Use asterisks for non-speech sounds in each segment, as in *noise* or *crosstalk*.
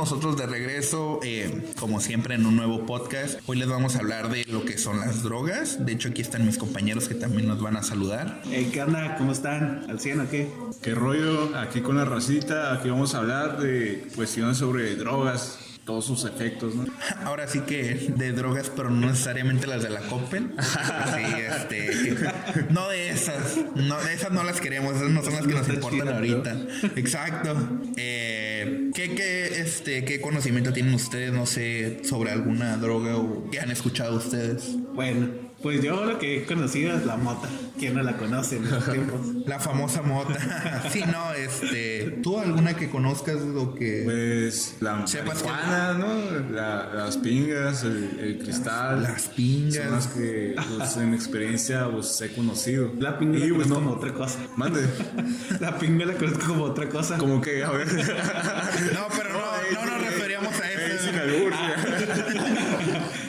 nosotros de regreso, eh, como siempre, en un nuevo podcast. Hoy les vamos a hablar de lo que son las drogas. De hecho, aquí están mis compañeros que también nos van a saludar. ¿Qué onda? ¿Cómo están? ¿Al 100 o qué? ¿Qué rollo? Aquí con la racita, aquí vamos a hablar de cuestiones sobre drogas, todos sus efectos, ¿no? *laughs* Ahora sí que de drogas, pero no necesariamente las de la Coppel. Sí, este. *laughs* No de esas. No, de esas no las queremos. Esas no son las que nos *laughs* importan ahorita. Exacto. Eh, ¿qué, qué, este, ¿Qué conocimiento tienen ustedes, no sé, sobre alguna droga o qué han escuchado ustedes? Bueno. Pues yo lo que he conocido es la mota. ¿Quién no la conoce en estos tiempos? La famosa mota. *laughs* sí, no, este. ¿Tú alguna que conozcas o que. Pues la Sepas marihuana, ¿no? La- las pingas, el, el cristal. Las pingas. Son las que pues, en experiencia pues, he conocido. La pinga la Y, pues, conozco no- como otra cosa. Mande. *laughs* La pinga la conozco como otra cosa. Como que, a ver. *laughs* No, pero no, no nos referíamos a eso.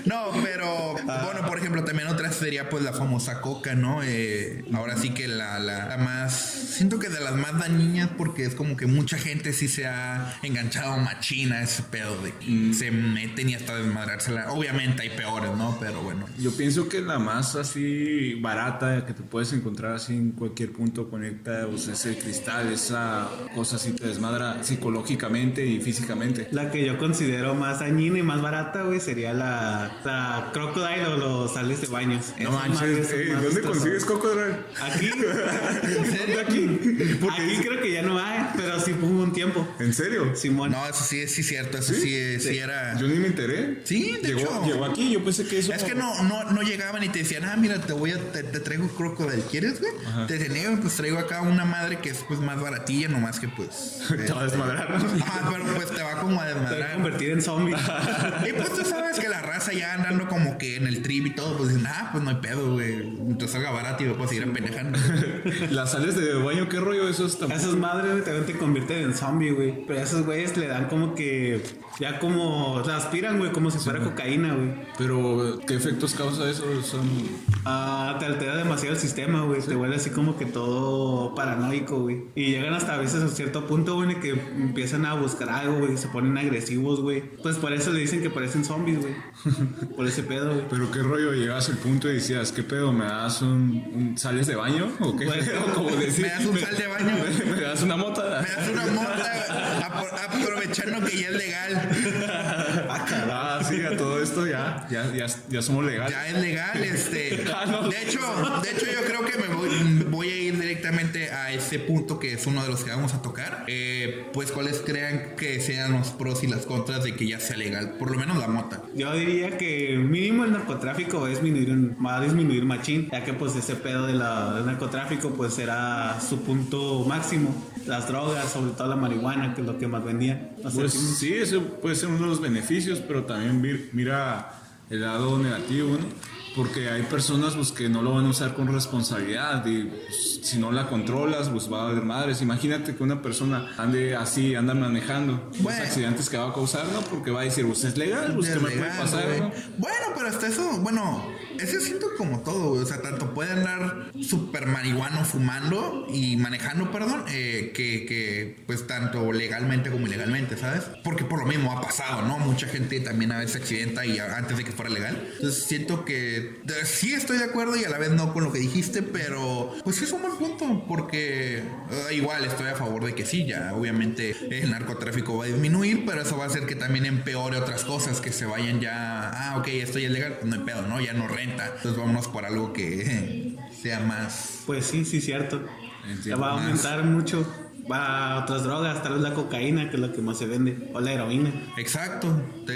No, pero bueno, por ejemplo, también otra sería pues la famosa coca, ¿no? Eh, ahora sí que la, la, la más, siento que de las más dañinas porque es como que mucha gente sí se ha enganchado machina a ese pedo de que se meten y hasta desmadrársela. Obviamente hay peores, ¿no? Pero bueno. Yo pienso que la más así barata que te puedes encontrar así en cualquier punto conecta, pues es el cristal, esa cosa así te desmadra psicológicamente y físicamente. La que yo considero más dañina y más barata, güey, sería la, la Crocodile o los sales de No manches, ¿dónde consigues cocodrilo? Aquí. *laughs* ¿En serio? Aquí. Porque Aquí creo que ya no hay, pero sí hubo un tiempo. ¿En serio? Simón. No, eso sí es sí, cierto, eso sí, sí, era. Yo ni me enteré. Sí, de llegó, hecho. llegó aquí, yo pensé que eso. Es que no, no, no llegaban y te decían, ah, mira, te voy a, te, te traigo crocodile, ¿quieres, güey? Te decían, "Eh, pues traigo acá una madre que es pues más baratilla, nomás que pues. *laughs* Te va a desmadrar. *laughs* Ah, pero pues te va como a Te voy a desmadrar. convertir en zombie. Y pues tú sabes que la raza ya andando como que en el trip y todo, pues dicen, ah, pues no hay pedo, güey. Te salga barato y me puedo seguir apendejando. *laughs* Las sales de baño, ¿qué rollo? Eso está. Esas madres, güey, también te convierten en zombie, güey. Pero a esos güeyes le dan como que. Ya como. La aspiran, güey, como si fuera cocaína, güey. Pero, ¿qué efectos causa eso? Son. Ah, te altera demasiado el sistema, güey. Te vuelve así como que todo paranoico, güey. Y llegan hasta a veces a cierto punto, güey, en el que empiezan a buscar algo, güey. Se ponen agresivos, güey. Pues por eso le dicen que parecen zombies, güey. *laughs* por ese pedo, güey. Pero, ¿qué rollo? Llegas al punto y decías, ¿qué pedo? ¿Me das un. un- ¿Sales de baño? ¿O qué? Pues, O como decir, ¿Me das un sal de baño? ¿Me, *laughs* me das una mota? Me das una mota apro- aprovechando que ya es legal. Ah, sí, a todo esto ya, ya, ya, ya somos legales. Ya es legal, este. *laughs* Ah, no. De hecho, de hecho, yo creo que me voy, voy a directamente a ese punto que es uno de los que vamos a tocar. Eh, pues, ¿cuáles crean que sean los pros y las contras de que ya sea legal? Por lo menos la mota. Yo diría que mínimo el narcotráfico va a disminuir, va a disminuir machín, ya que pues ese pedo de la- del narcotráfico pues será su punto máximo. Las drogas, sobre todo la marihuana, que es lo que más vendían. O sea, Pues sí- eso puede ser uno de los beneficios, pero también mira el lado negativo, ¿no? Porque hay personas pues, que no lo van a usar con responsabilidad y pues, si no la controlas, pues va a haber madres. Imagínate que una persona ande así, anda manejando Bueno. los accidentes que va a causar, ¿no? Porque va a decir, pues es legal, pues Es que me puede pasar. ¿no? Bueno, pero hasta eso, bueno, ese siento como todo, güey. O sea, tanto puede andar súper marihuano fumando y manejando, perdón, eh, que, que, pues tanto legalmente como ilegalmente, ¿sabes? Porque por lo mismo ha pasado, ¿no? Mucha gente también a veces accidenta y antes de que fuera legal. Entonces siento que sí estoy de acuerdo y a la vez no con lo que dijiste, pero pues sí es un buen punto porque eh, igual estoy a favor de que sí, ya obviamente el narcotráfico va a disminuir, pero eso va a hacer que también empeore otras cosas, que se vayan ya, ah, ok, esto ya es legal, pues no hay pedo, ¿no? Ya no renta. Entonces vámonos por algo que *laughs* sea más... Pues sí, sí, cierto. Va a aumentar mucho. Va a otras drogas, tal vez la cocaína, que es lo que más se vende, o la heroína. Exacto.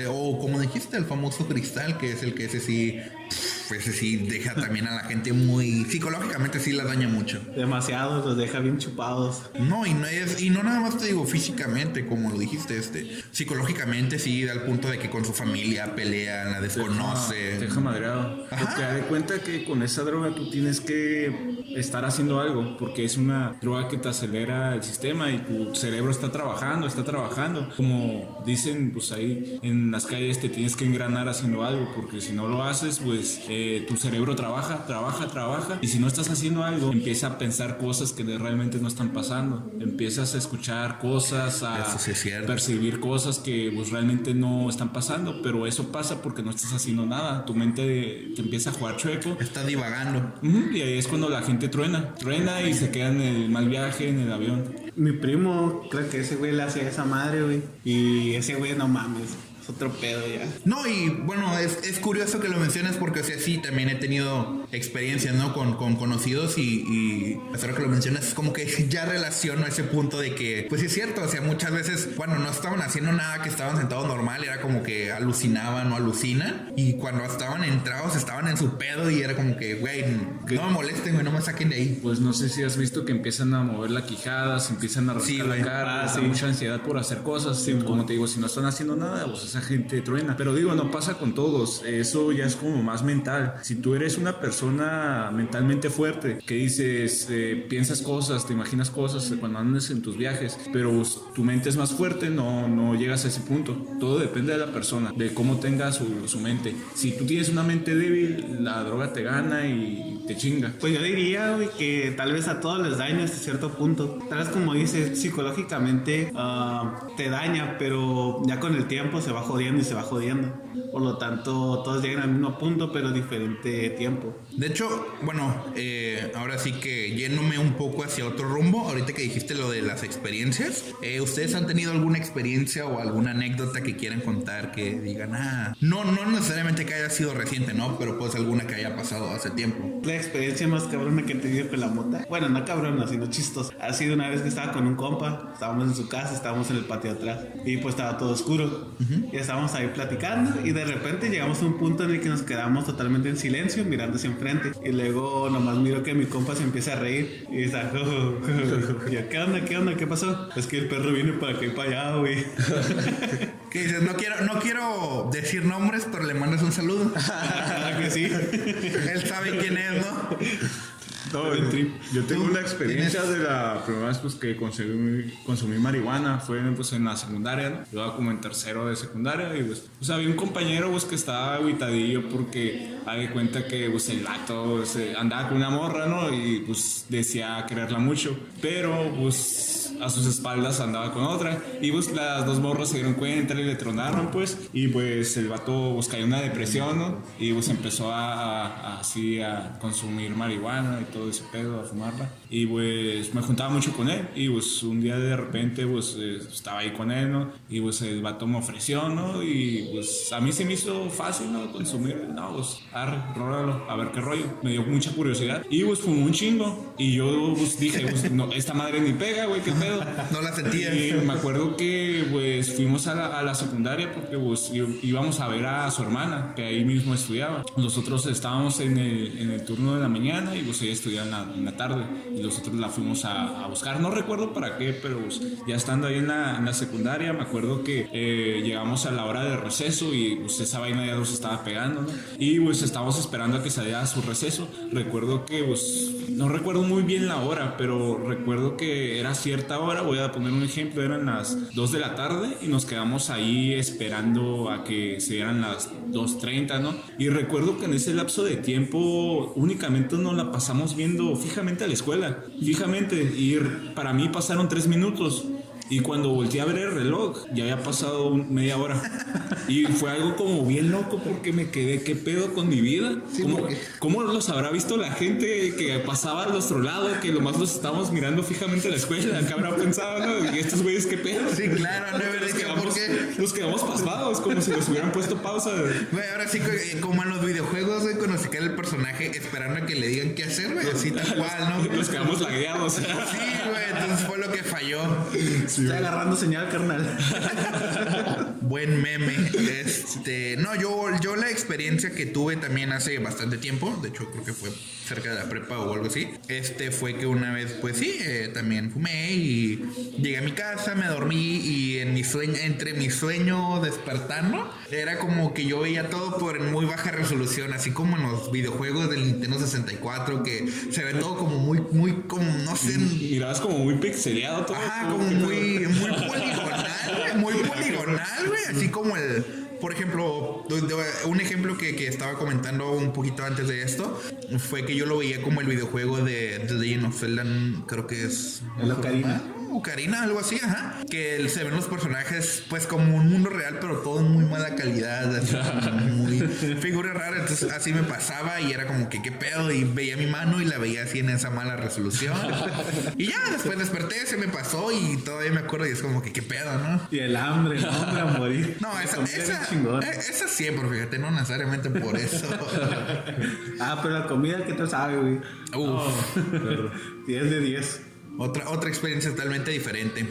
O como dijiste, el famoso cristal, que es el que ese sí, pff, ese sí deja también a la gente muy... Psicológicamente sí la daña mucho. Demasiados, los deja bien chupados. No, y no es, y no nada más te digo físicamente, como lo dijiste, este, psicológicamente sí, da al punto de que con su familia pelea, la desconoce. Te deja madreado. Porque da de cuenta que con esa droga tú tienes que estar haciendo algo, porque es una droga que te acelera el sistema y tu cerebro está trabajando, está trabajando. Como dicen, pues ahí en las calles te tienes que engranar haciendo algo, porque si no lo haces, pues eh, tu cerebro trabaja, trabaja, trabaja. Y si no estás haciendo algo, empieza a pensar cosas que realmente no están pasando. Empiezas a escuchar cosas, a percibir cosas que pues, realmente no están pasando. Pero eso pasa porque no estás haciendo nada. Tu mente te empieza a jugar chueco. Está divagando. y ahí es cuando la gente truena. Truena y se queda en el mal viaje, en el avión. Mi primo, creo que ese güey le hacía esa madre, güey. Y ese güey, no mames otro pedo ya. No, y bueno, es, es curioso que lo menciones porque, o sea, sí, también he tenido experiencias, ¿no? Con, con conocidos y, y ahora que lo mencionas, es como que ya relaciono ese punto de que, pues es cierto, o sea, muchas veces cuando no estaban haciendo nada, que estaban sentados normal, era como que alucinaban o alucinan. Y cuando estaban entrados, estaban en su pedo y era como que, güey, no me molesten, güey, no me saquen de ahí. Pues no sé si has visto que empiezan a mover la quijada, se empiezan a rascar la cara, ah, mucha ansiedad por hacer cosas. Sí, como te digo, si no están haciendo nada, pues esa gente truena. Pero digo, no pasa con todos. Eso ya es como más mental. Si tú eres una persona mentalmente fuerte, que dices, eh, piensas cosas, te imaginas cosas cuando andas en tus viajes, pero tu mente es más fuerte, no, no llegas a ese punto. Todo depende de la persona, de cómo tenga su, su mente. Si tú tienes una mente débil, la droga te gana y te chinga. Pues yo diría, que tal vez a todos les daña hasta cierto punto. Tal vez como dices, psicológicamente ah, te daña, pero ya con el tiempo se va jodiendo y se va jodiendo. Por lo tanto, todos llegan al mismo punto, pero diferente tiempo. De hecho, bueno, eh, ahora sí que yéndome un poco hacia otro rumbo, ahorita que dijiste lo de las experiencias, eh, ¿ustedes han tenido alguna experiencia o alguna anécdota que quieran contar que digan, ah, no, no necesariamente que haya sido reciente, ¿no? Pero pues alguna que haya pasado hace tiempo experiencia más cabrona que he tenido con la mota. Bueno, no cabrona, sino chistos. Ha sido una vez que estaba con un compa, estábamos en su casa, estábamos en el patio atrás y pues estaba todo oscuro. Y estábamos ahí platicando y de repente llegamos a un punto en el que nos quedamos totalmente en silencio mirando hacia enfrente. Y luego nomás miro que mi compa se empieza a reír y está, ¿qué onda? ¿Qué onda? ¿Qué pasó? Es que el perro viene para acá y para allá, güey. *laughs* ¿Qué dices? No quiero, no quiero decir nombres, pero le mandas un saludo. *laughs* que sí. Él sabe quién es, yo tengo una experiencia de la primera vez pues, que consumí, consumí marihuana, fue pues, en la secundaria, yo estaba como en tercero de secundaria y pues, pues había un compañero pues, que estaba aguitadillo porque había cuenta que pues, el vato andaba con una morra, ¿no? Y pues decía quererla mucho, pero pues a sus espaldas andaba con otra. Y pues las dos morras se dieron cuenta y le tronaron, pues. Y pues el vato pues cayó en una depresión, ¿no? Y pues empezó a, así a consumir marihuana y todo ese pedo, a fumarla. Y pues me juntaba mucho con él. Y pues un día de repente pues eh, estaba ahí con él, ¿no? Y pues el vato me ofreció, ¿no? Y pues a mí se me hizo fácil, ¿no? Consumir. No, pues arre, róralo, a ver qué rollo. Me dio mucha curiosidad. Y pues fumó un chingo. Y yo pues dije, pues no, esta madre ni pega, güey, qué no la sentía. Me acuerdo que pues fuimos a la, secundaria porque pues íbamos a ver a su hermana, que ahí mismo estudiaba. Nosotros estábamos en el, turno de la mañana y pues ella estudiaba en la, tarde y nosotros la fuimos a, a, buscar. No recuerdo para qué, pero pues, ya estando ahí en la, secundaria, me acuerdo que eh, llegamos a la hora de receso y pues esa vaina ya nos estaba pegando. Y pues estábamos esperando a que saliera su receso. Recuerdo que pues no recuerdo muy bien la hora, pero recuerdo que era cierta hora voy a poner un ejemplo, eran las 2 de la tarde y nos quedamos ahí esperando a que se dieran las 2.30, ¿no? Y recuerdo que en ese lapso de tiempo únicamente nos la pasamos viendo fijamente a la escuela, fijamente, y para mí pasaron 3 minutos. Y cuando volteé a ver el reloj, ya había pasado media hora. Y fue algo como bien loco porque me quedé, ¿qué pedo con mi vida? ¿Cómo, los habrá visto la gente que pasaba al nuestro lado, que lo más los estábamos mirando fijamente a la escuela? ¿Qué habrá pensado, no? ¿Y estos güeyes qué pedo? Sí, claro, no nos quedamos, nos quedamos pasmados, como si nos hubieran puesto pausa. Güey, ahora sí, como en los videojuegos, güey, cuando se queda el personaje esperando a que le digan qué hacer, güey, así tal *laughs* cual, ¿no? Nos quedamos lagueados. Sí, güey, entonces fue lo que falló. Está agarrando señal, carnal. *laughs* Buen meme. Este, no, yo, yo la experiencia que tuve también hace bastante tiempo, de hecho creo que fue cerca de la prepa o algo así, este fue que una vez, pues sí, eh, también fumé y llegué a mi casa, me dormí y en mi sueño, entre mi sueño despertando, era como que yo veía todo por muy baja resolución, así como en los videojuegos del Nintendo 64, que se ve todo como muy, muy, como, no sé. Mirabas como muy pixeleado todo. Ajá, como muy muy, muy *laughs* poligonal, güey, muy poligonal, güey, así como el por ejemplo, un ejemplo que, que, estaba comentando un poquito antes de esto fue que yo lo veía como el videojuego de The Legend of Zelda, creo que es. ¿El Ocarina? Ocarina, algo así, ajá. Que se ven los personajes, pues como un mundo real, pero todo en muy mala calidad, así muy *laughs* figura rara. Entonces, así me pasaba y era como que qué pedo. Y veía mi mano y la veía así en esa mala resolución. *laughs* y ya después desperté, se me pasó y todavía me acuerdo y es como que qué pedo, ¿no? Y el hambre, ¿no? Hambre a morir. No, *laughs* esa, esa, eh, esa, siempre, fíjate, no necesariamente por eso. ah, pero la comida, ¿qué te sabe, güey? Uf. 10 de 10. Otra, otra experiencia totalmente diferente.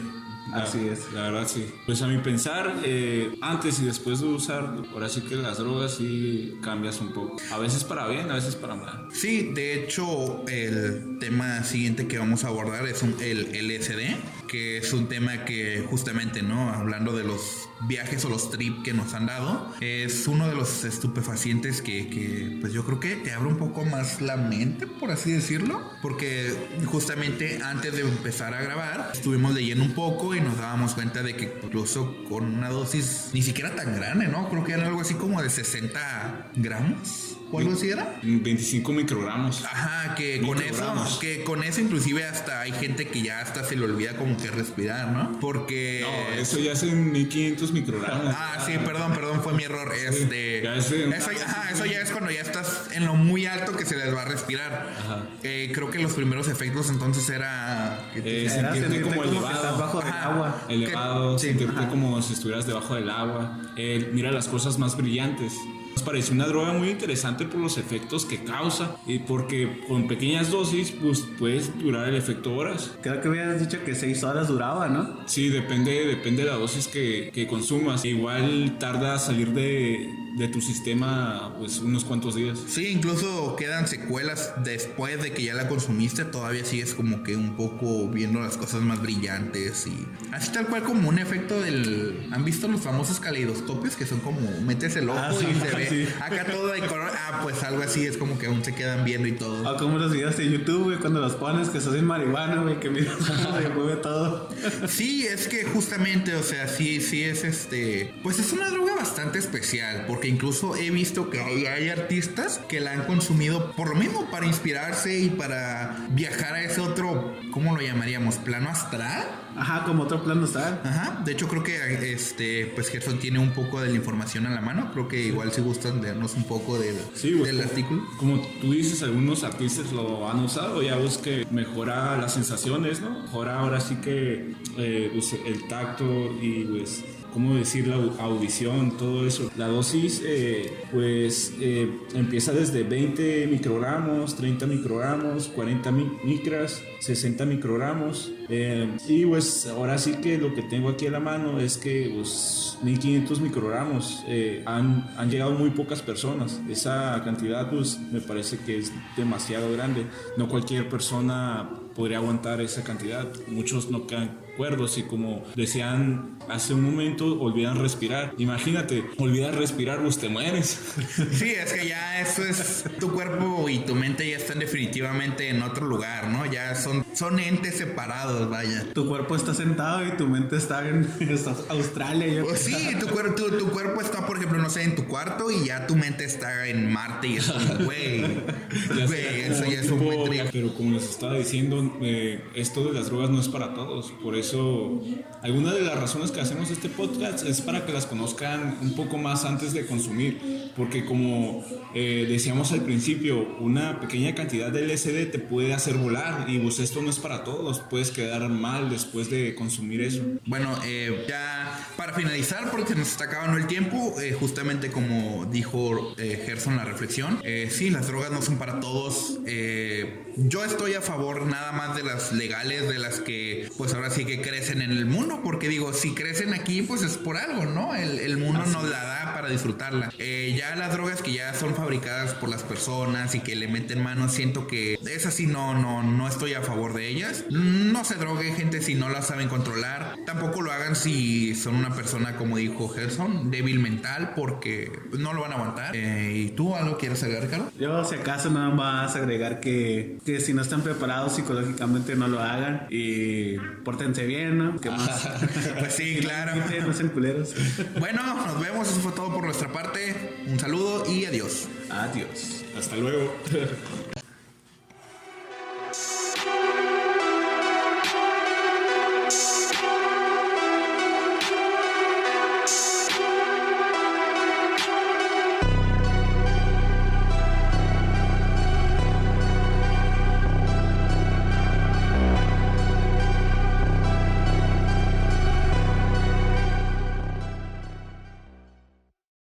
Así es. La verdad, sí. Pues a mi pensar, eh, antes y después de usar, ahora sí que las drogas sí cambias un poco. A veces para bien, a veces para mal. Sí, de hecho, el tema siguiente que vamos a abordar es el LSD, que es un tema que justamente, ¿no? Hablando de los viajes o los trips que nos han dado, es uno de los estupefacientes que, que, pues yo creo que te abre un poco más la mente, por así decirlo, porque justamente antes de empezar a grabar, estuvimos leyendo un poco y nos dábamos cuenta de que incluso con una dosis ni siquiera tan grande, ¿no? Creo que era algo así como de 60 gramos. ¿O algo así era? 25 microgramos. Ajá, que con eso, que con eso inclusive hasta hay gente que ya hasta se le olvida como que respirar, ¿no? Porque... No, eso ya es en 1500 microgramos. Ah, sí, perdón, perdón, fue mi error. Este, eso, ajá, eso ya es cuando ya estás en lo muy alto que se les va a respirar. Ajá. Eh, creo que los primeros efectos entonces era... Eh, sentirte, como elevado. bajo del agua. Elevado, sentirte como si estuvieras debajo del agua. Eh, mira las cosas más brillantes. Nos pareció una droga muy interesante por los efectos que causa y porque con pequeñas dosis pues puedes durar el efecto horas. Creo que habías dicho que seis horas duraba, ¿no? Sí, depende, depende de la dosis que, que consumas. Igual tarda salir de, de tu sistema pues unos cuantos días. Sí, incluso quedan secuelas después de que ya la consumiste, todavía sigues como que un poco viendo las cosas más brillantes y así tal cual como un efecto del... ¿Han visto los famosos caleidoscopios que son como metes el ojo ah, y se ve *laughs* acá todo de color? Ah, pues algo así es como que aún se quedan viendo y todo. Ah, como los videos de YouTube, güey, cuando los pones que en marihuana, güey, que miras *laughs* se mueve todo. Sí, es que justamente, o sea, sí, sí es este... Pues es una droga bastante especial porque incluso he visto que hay, artistas que la han consumido por lo mismo para inspirarse y para viajar a ese otro, ¿cómo lo llamaríamos? ¿Plano astral? Ajá, como otro plano astral. Ajá, de hecho creo que este, pues Gerson tiene un poco de la información a la mano, creo que igual si gustan leernos un poco del, del artículo. Como tú dices, algunos artistas lo han usado, ya ves que mejora las sensaciones, ¿no? Mejora ahora sí que eh, pues, el tacto y pues ¿cómo decir? La audición, todo eso. La dosis, eh, pues, eh, empieza desde 20 microgramos, 30 microgramos, 40 micras, 60 microgramos. Eh, y pues ahora sí que lo que tengo aquí a la mano es que pues, 1500 microgramos han, han llegado muy pocas personas. Esa cantidad pues me parece que es demasiado grande. No cualquier persona podría aguantar esa cantidad. Muchos no quedan cuerdos y como decían hace un momento, olvidan respirar. Imagínate, olvidas respirar, pues te mueres. *laughs* Sí, es que ya eso es tu cuerpo y tu mente ya están definitivamente en otro lugar, ¿no? Ya son, son entes separados, vaya. Tu cuerpo está sentado y tu mente está en *laughs* Australia. Pues sí, tu, cuerpo, tu, cuerpo está, por ejemplo, no sé, en tu cuarto y ya tu mente está en Marte y es *laughs* güey, eso ya es un buen Pero como les estaba diciendo, eh, esto de las drogas no es para todos, por eso eso, alguna de las razones que hacemos este podcast es para que las conozcan un poco más antes de consumir, porque como eh, decíamos al principio, una pequeña cantidad de LSD te puede hacer volar y pues esto no es para todos, puedes quedar mal después de consumir eso. Bueno, eh, ya para finalizar, porque nos está acabando el tiempo, eh, justamente como dijo Gerson la reflexión, sí, las drogas no son para todos. yo estoy a favor nada más de las legales, de las que pues ahora sí que crecen en el mundo, porque digo, si crecen aquí, pues es por algo, ¿no? El, el mundo nos la da para disfrutarla. Eh, ya las drogas que ya son fabricadas por las personas y que le meten manos, siento que es así, no, no, no estoy a favor de ellas. No se droguen gente si no la saben controlar. Tampoco lo hagan si son una persona, como dijo Gerson, débil mental, porque no lo van a aguantar. Eh, ¿Y tú algo quieres agregar, Ricardo? Yo, si acaso, nada más agregar que, que si no están preparados psicológicamente, no lo hagan y pórtense bien, ¿no? ¿Qué más? *laughs* pues sí, *laughs* claro. no sean culeros. *laughs* Bueno, nos vemos. Eso fue todo por nuestra parte. Un saludo y adiós. Adiós. Hasta luego.